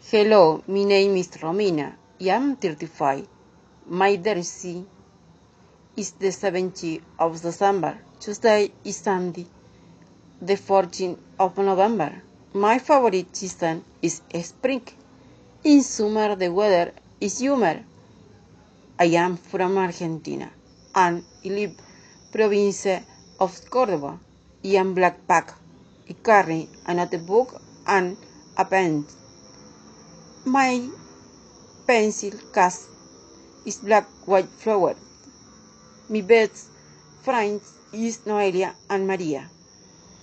Hello, my name is Romina. I am 35. My birthday is the 17th of December. Tuesday is Sunday, the 14th of November. My favorite season is spring. In summer, the weather is humid. I am from Argentina and I live province of Córdoba. I am backpack. I carry a notebook and a pen. My pencil case is black white flower. My best friends is Noelia and Maria.